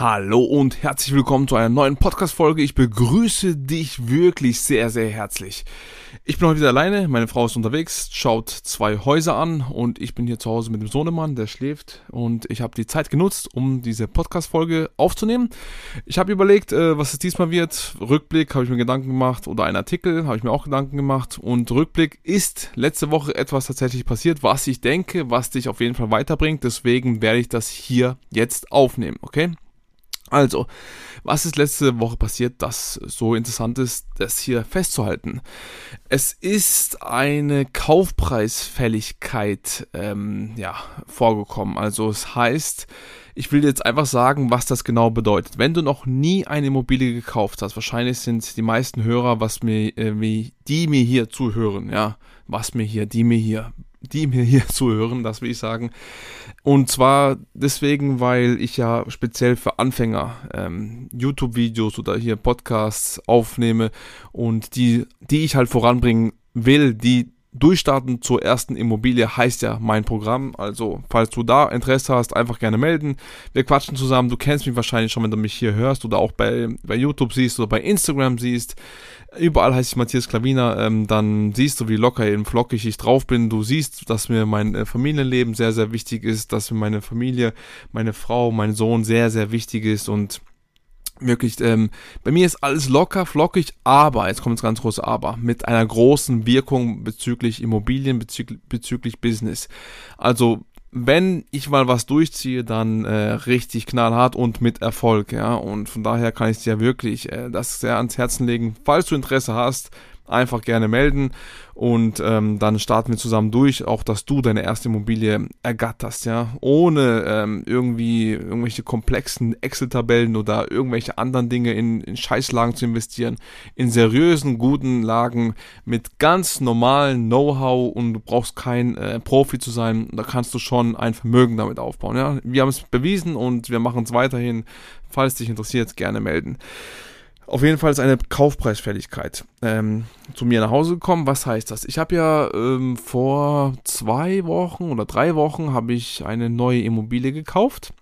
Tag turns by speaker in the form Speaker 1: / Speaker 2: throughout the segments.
Speaker 1: Hallo und herzlich willkommen zu einer neuen Podcast-Folge. Ich begrüße dich wirklich sehr, sehr herzlich. Ich bin heute wieder alleine, meine Frau ist unterwegs, schaut zwei Häuser an und ich bin hier zu Hause mit dem Sohnemann, der schläft und ich habe die Zeit genutzt, um diese Podcast-Folge aufzunehmen. Ich habe überlegt, äh, was es diesmal wird. Rückblick habe ich mir Gedanken gemacht oder ein Artikel habe ich mir auch Gedanken gemacht und Rückblick ist letzte Woche etwas tatsächlich passiert, was ich denke, was dich auf jeden Fall weiterbringt. Deswegen werde ich das hier jetzt aufnehmen, okay? Also, was ist letzte Woche passiert, das so interessant ist, das hier festzuhalten? Es ist eine Kaufpreisfälligkeit ähm, ja, vorgekommen. Also es heißt, ich will jetzt einfach sagen, was das genau bedeutet. Wenn du noch nie eine Immobilie gekauft hast, wahrscheinlich sind die meisten Hörer, was mir, äh, die mir hier zuhören, ja, was mir hier, die mir hier die mir hier zuhören, das will ich sagen. Und zwar deswegen, weil ich ja speziell für Anfänger ähm, YouTube-Videos oder hier Podcasts aufnehme und die, die ich halt voranbringen will, die Durchstarten zur ersten Immobilie heißt ja mein Programm. Also, falls du da Interesse hast, einfach gerne melden. Wir quatschen zusammen. Du kennst mich wahrscheinlich schon, wenn du mich hier hörst oder auch bei, bei YouTube siehst oder bei Instagram siehst. Überall heißt ich Matthias Klaviner. Ähm, dann siehst du, wie locker und flockig ich drauf bin. Du siehst, dass mir mein äh, Familienleben sehr, sehr wichtig ist, dass mir meine Familie, meine Frau, mein Sohn sehr, sehr wichtig ist und wirklich, ähm, bei mir ist alles locker, flockig, aber, jetzt kommt das ganz große Aber, mit einer großen Wirkung bezüglich Immobilien, bezüglich, bezüglich Business. Also, wenn ich mal was durchziehe, dann äh, richtig knallhart und mit Erfolg, ja. Und von daher kann ich dir wirklich äh, das sehr ans Herzen legen. Falls du Interesse hast, einfach gerne melden und ähm, dann starten wir zusammen durch, auch dass du deine erste Immobilie ergatterst, ja, ohne ähm, irgendwie irgendwelche komplexen Excel-Tabellen oder irgendwelche anderen Dinge in, in Scheißlagen zu investieren, in seriösen, guten Lagen mit ganz normalen Know-how und du brauchst kein äh, Profi zu sein, da kannst du schon ein Vermögen damit aufbauen, ja. Wir haben es bewiesen und wir machen es weiterhin. Falls dich interessiert, gerne melden. Auf jeden Fall ist eine Kaufpreisfälligkeit ähm, zu mir nach Hause gekommen. Was heißt das? Ich habe ja ähm, vor zwei Wochen oder drei Wochen habe ich eine neue Immobilie gekauft.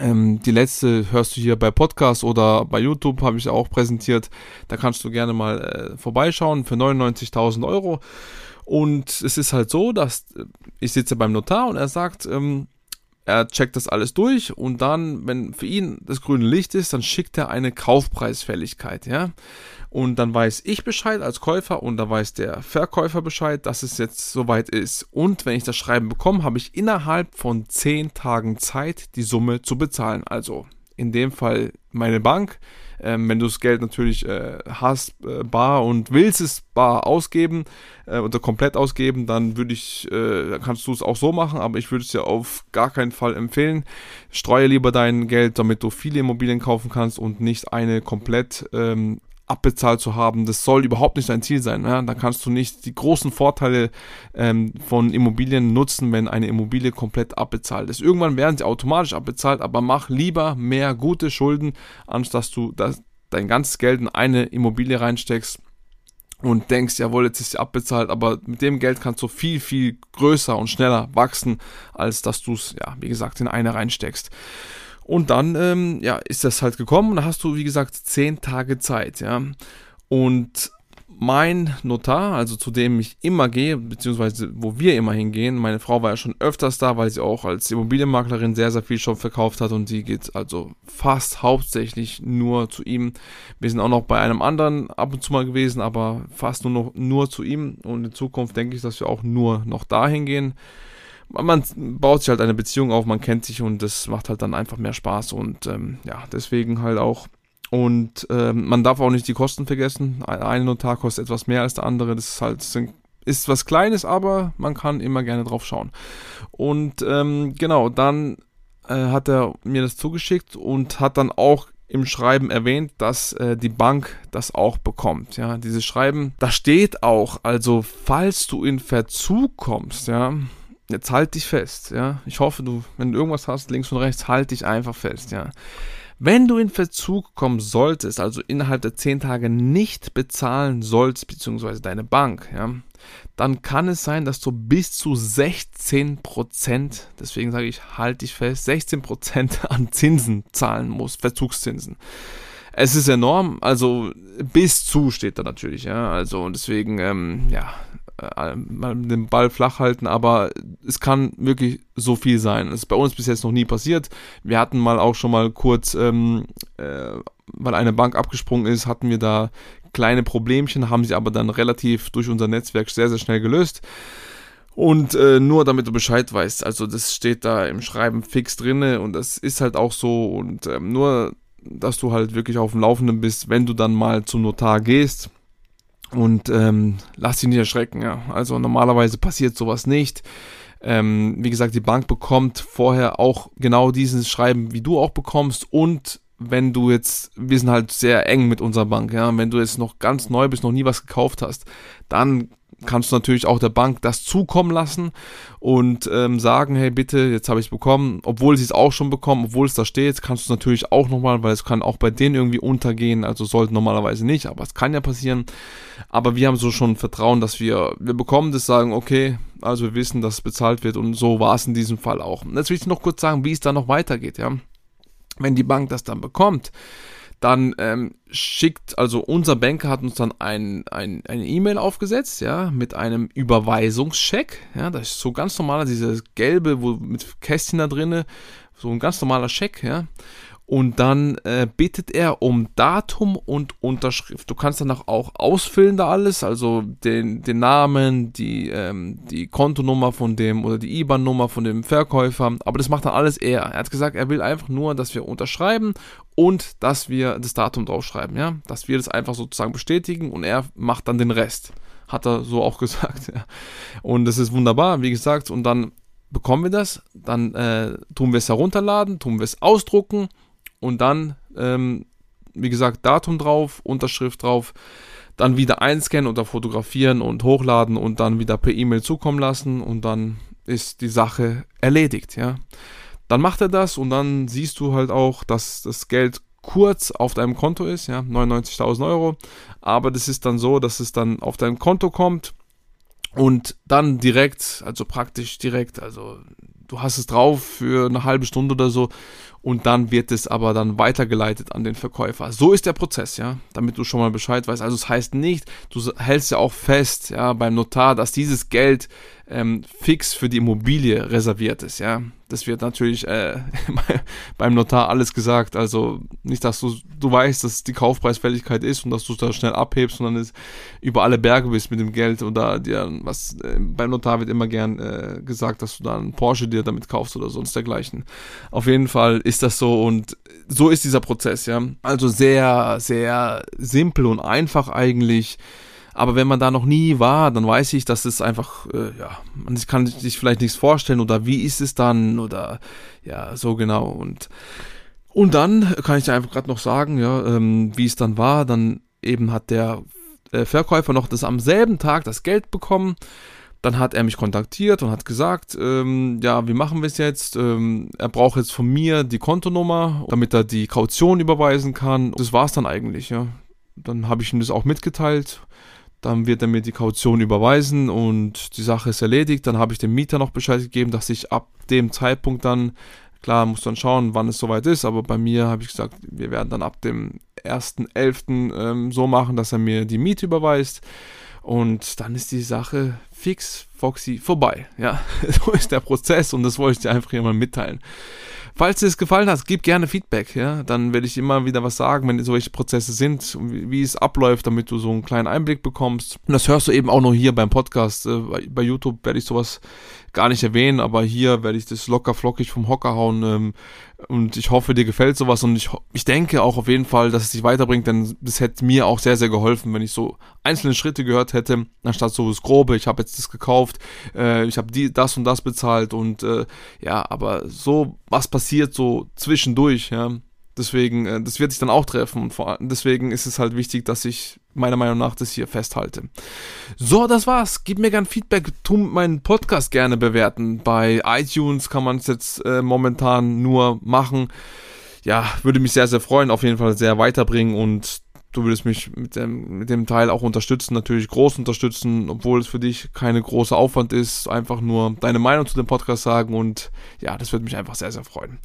Speaker 1: Ähm, die letzte hörst du hier bei Podcast oder bei YouTube, habe ich auch präsentiert. Da kannst du gerne mal äh, vorbeischauen für 99.000 Euro. Und es ist halt so, dass äh, ich sitze beim Notar und er sagt, ähm, er checkt das alles durch und dann, wenn für ihn das grüne Licht ist, dann schickt er eine Kaufpreisfälligkeit, ja. Und dann weiß ich Bescheid als Käufer und da weiß der Verkäufer Bescheid, dass es jetzt soweit ist. Und wenn ich das Schreiben bekomme, habe ich innerhalb von 10 Tagen Zeit, die Summe zu bezahlen. Also in dem Fall meine Bank ähm, wenn du das Geld natürlich äh, hast, äh, bar und willst es bar ausgeben äh, oder komplett ausgeben, dann würde ich, äh, kannst du es auch so machen, aber ich würde es dir auf gar keinen Fall empfehlen. Streue lieber dein Geld, damit du viele Immobilien kaufen kannst und nicht eine komplett ähm, abbezahlt zu haben, das soll überhaupt nicht dein Ziel sein. Ja? Da kannst du nicht die großen Vorteile ähm, von Immobilien nutzen, wenn eine Immobilie komplett abbezahlt ist. Irgendwann werden sie automatisch abbezahlt, aber mach lieber mehr gute Schulden, anstatt dass du das, dein ganzes Geld in eine Immobilie reinsteckst und denkst, jawohl, jetzt ist sie abbezahlt, aber mit dem Geld kannst du viel, viel größer und schneller wachsen, als dass du es, ja, wie gesagt, in eine reinsteckst. Und dann, ähm, ja, ist das halt gekommen und da hast du, wie gesagt, zehn Tage Zeit, ja. Und mein Notar, also zu dem ich immer gehe, beziehungsweise wo wir immer hingehen, meine Frau war ja schon öfters da, weil sie auch als Immobilienmaklerin sehr, sehr viel schon verkauft hat und sie geht also fast hauptsächlich nur zu ihm. Wir sind auch noch bei einem anderen ab und zu mal gewesen, aber fast nur noch nur zu ihm und in Zukunft denke ich, dass wir auch nur noch dahin gehen man baut sich halt eine Beziehung auf, man kennt sich und das macht halt dann einfach mehr Spaß und ähm, ja, deswegen halt auch Und ähm, man darf auch nicht die Kosten vergessen. Ein Notar kostet etwas mehr als der andere. Das ist halt ist was Kleines, aber man kann immer gerne drauf schauen. Und ähm, genau, dann äh, hat er mir das zugeschickt und hat dann auch im Schreiben erwähnt, dass äh, die Bank das auch bekommt. Ja, dieses Schreiben, da steht auch, also falls du in Verzug kommst, ja, jetzt halt dich fest, ja. Ich hoffe, du, wenn du irgendwas hast, links und rechts, halt dich einfach fest, ja. Wenn du in Verzug kommen solltest, also innerhalb der 10 Tage nicht bezahlen sollst, beziehungsweise deine Bank, ja, dann kann es sein, dass du bis zu 16%, deswegen sage ich, halt dich fest, 16% an Zinsen zahlen musst, Verzugszinsen. Es ist enorm, also bis zu steht da natürlich, ja, also deswegen, ähm, ja, den Ball flach halten, aber es kann wirklich so viel sein. Das ist bei uns bis jetzt noch nie passiert. Wir hatten mal auch schon mal kurz, ähm, äh, weil eine Bank abgesprungen ist, hatten wir da kleine Problemchen, haben sie aber dann relativ durch unser Netzwerk sehr, sehr schnell gelöst. Und äh, nur damit du Bescheid weißt, also das steht da im Schreiben fix drinne und das ist halt auch so und ähm, nur, dass du halt wirklich auf dem Laufenden bist, wenn du dann mal zum Notar gehst und ähm, lass dich nicht erschrecken, ja. Also normalerweise passiert sowas nicht. Ähm, wie gesagt, die Bank bekommt vorher auch genau dieses Schreiben, wie du auch bekommst und wenn du jetzt, wir sind halt sehr eng mit unserer Bank, ja, wenn du jetzt noch ganz neu bist, noch nie was gekauft hast, dann kannst du natürlich auch der Bank das zukommen lassen und ähm, sagen, hey bitte, jetzt habe ich es bekommen, obwohl sie es auch schon bekommen, obwohl es da steht, kannst du es natürlich auch nochmal, weil es kann auch bei denen irgendwie untergehen, also sollte normalerweise nicht, aber es kann ja passieren. Aber wir haben so schon Vertrauen, dass wir, wir bekommen das, sagen, okay, also wir wissen, dass es bezahlt wird und so war es in diesem Fall auch. Und jetzt will ich noch kurz sagen, wie es da noch weitergeht, ja wenn die Bank das dann bekommt, dann ähm, schickt, also unser Banker hat uns dann ein, ein, eine E-Mail aufgesetzt, ja, mit einem Überweisungscheck, ja, das ist so ganz normaler, dieses gelbe, wo mit Kästchen da drinne, so ein ganz normaler Scheck, ja, und dann äh, bittet er um Datum und Unterschrift. Du kannst danach auch ausfüllen da alles, also den, den Namen, die, ähm, die Kontonummer von dem oder die IBAN-Nummer von dem Verkäufer, aber das macht dann alles er. Er hat gesagt, er will einfach nur, dass wir unterschreiben und dass wir das Datum draufschreiben, ja, dass wir das einfach sozusagen bestätigen und er macht dann den Rest. Hat er so auch gesagt, ja. Und das ist wunderbar, wie gesagt, und dann bekommen wir das, dann äh, tun wir es herunterladen, tun wir es ausdrucken und dann, ähm, wie gesagt, Datum drauf, Unterschrift drauf, dann wieder einscannen oder fotografieren und hochladen und dann wieder per E-Mail zukommen lassen und dann ist die Sache erledigt, ja. Dann macht er das und dann siehst du halt auch, dass das Geld kurz auf deinem Konto ist, ja, 99.000 Euro, aber das ist dann so, dass es dann auf dein Konto kommt und dann direkt, also praktisch direkt, also du hast es drauf für eine halbe Stunde oder so und dann wird es aber dann weitergeleitet an den Verkäufer. So ist der Prozess, ja, damit du schon mal Bescheid weißt. Also es das heißt nicht, du hältst ja auch fest, ja, beim Notar, dass dieses Geld ähm, fix für die Immobilie reserviert ist, ja. Das wird natürlich äh, beim Notar alles gesagt. Also nicht, dass du, du weißt, dass die Kaufpreisfälligkeit ist und dass du da schnell abhebst, sondern es über alle Berge bist mit dem Geld oder dir was äh, beim Notar wird immer gern äh, gesagt, dass du da einen Porsche dir damit kaufst oder sonst dergleichen. Auf jeden Fall ist das so und so ist dieser Prozess, ja. Also sehr, sehr simpel und einfach eigentlich. Aber wenn man da noch nie war, dann weiß ich, dass es einfach, äh, ja, man kann sich vielleicht nichts vorstellen oder wie ist es dann oder ja, so genau. Und, und dann kann ich dir einfach gerade noch sagen, ja, ähm, wie es dann war. Dann eben hat der äh, Verkäufer noch das am selben Tag das Geld bekommen. Dann hat er mich kontaktiert und hat gesagt, ähm, ja, wie machen wir es jetzt? Ähm, er braucht jetzt von mir die Kontonummer, damit er die Kaution überweisen kann. Das war es dann eigentlich, ja. Dann habe ich ihm das auch mitgeteilt dann wird er mir die Kaution überweisen und die Sache ist erledigt. Dann habe ich dem Mieter noch Bescheid gegeben, dass ich ab dem Zeitpunkt dann, klar, muss dann schauen, wann es soweit ist, aber bei mir habe ich gesagt, wir werden dann ab dem 1.11. Ähm, so machen, dass er mir die Miete überweist. Und dann ist die Sache fix Foxy vorbei. Ja, so ist der Prozess und das wollte ich dir einfach hier mal mitteilen. Falls dir es gefallen hat, gib gerne Feedback, ja. Dann werde ich immer wieder was sagen, wenn solche Prozesse sind, wie, es abläuft, damit du so einen kleinen Einblick bekommst. Und das hörst du eben auch noch hier beim Podcast. Äh, bei, bei YouTube werde ich sowas gar nicht erwähnen, aber hier werde ich das locker flockig vom Hocker hauen. Ähm, und ich hoffe, dir gefällt sowas und ich, ich denke auch auf jeden Fall, dass es dich weiterbringt, denn das hätte mir auch sehr, sehr geholfen, wenn ich so einzelne Schritte gehört hätte, anstatt so das Grobe, ich habe jetzt das gekauft, äh, ich habe die das und das bezahlt und äh, ja, aber so was passiert so zwischendurch, ja, Deswegen, äh, das wird sich dann auch treffen deswegen ist es halt wichtig, dass ich meiner Meinung nach das hier festhalte. So, das war's. Gib mir gern Feedback, tu meinen Podcast gerne bewerten. Bei iTunes kann man es jetzt äh, momentan nur machen. Ja, würde mich sehr, sehr freuen, auf jeden Fall sehr weiterbringen und du würdest mich mit dem, mit dem Teil auch unterstützen, natürlich groß unterstützen, obwohl es für dich keine große Aufwand ist, einfach nur deine Meinung zu dem Podcast sagen und ja, das würde mich einfach sehr, sehr freuen.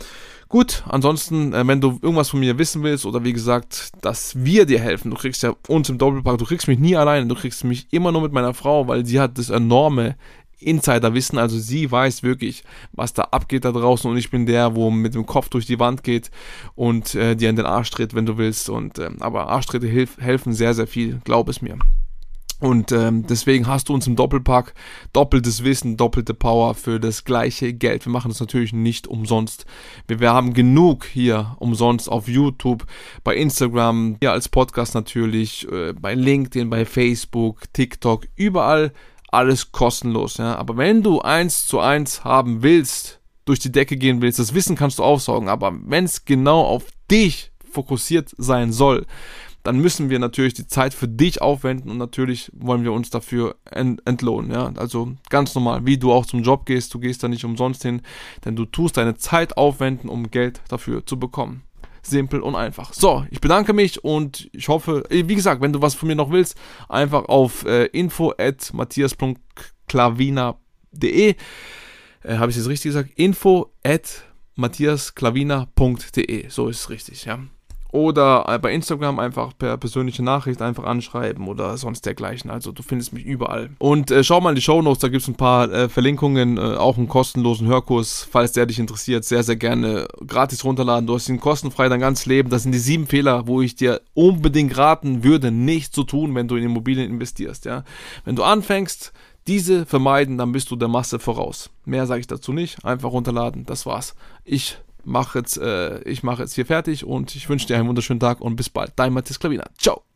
Speaker 1: Gut, ansonsten, äh, wenn du irgendwas von mir wissen willst oder wie gesagt, dass wir dir helfen, du kriegst ja uns im Doppelpack, du kriegst mich nie alleine, du kriegst mich immer nur mit meiner Frau, weil sie hat das enorme Insiderwissen, also sie weiß wirklich, was da abgeht da draußen und ich bin der, wo mit dem Kopf durch die Wand geht und äh, dir in den Arsch tritt, wenn du willst. Und äh, aber Arschtritte hilf, helfen sehr, sehr viel, glaub es mir. Und ähm, deswegen hast du uns im Doppelpack doppeltes Wissen, doppelte Power für das gleiche Geld. Wir machen das natürlich nicht umsonst. Wir, wir haben genug hier umsonst auf YouTube, bei Instagram, hier als Podcast natürlich, äh, bei LinkedIn, bei Facebook, TikTok, überall alles kostenlos. Ja? Aber wenn du eins zu eins haben willst, durch die Decke gehen willst, das Wissen kannst du aufsaugen. Aber wenn es genau auf dich fokussiert sein soll, dann müssen wir natürlich die Zeit für dich aufwenden und natürlich wollen wir uns dafür ent entlohnen. Ja? Also ganz normal, wie du auch zum Job gehst, du gehst da nicht umsonst hin, denn du tust deine Zeit aufwenden, um Geld dafür zu bekommen. Simpel und einfach. So, ich bedanke mich und ich hoffe, wie gesagt, wenn du was von mir noch willst, einfach auf äh, info at matthias.klavina.de äh, Habe ich es richtig gesagt? Info at matthiasklavina.de So ist es richtig, ja. Oder äh, bei Instagram einfach per persönliche Nachricht einfach anschreiben oder sonst dergleichen. Also du findest mich überall. Und äh, schau mal in die Show Notes, da gibt es ein paar äh, Verlinkungen, äh, auch einen kostenlosen Hörkurs, falls der dich interessiert. Sehr, sehr gerne gratis runterladen. Du hast ihn kostenfrei dein ganzes Leben. Das sind die sieben Fehler, wo ich dir unbedingt raten würde, nicht zu tun, wenn du in Immobilien investierst. Ja? Wenn du anfängst, diese vermeiden, dann bist du der Masse voraus. Mehr sage ich dazu nicht. Einfach runterladen. Das war's. Ich mache jetzt, äh, ich mache jetzt hier fertig und ich wünsche dir einen wunderschönen Tag und bis bald. Dein Matthias Klavina. Ciao.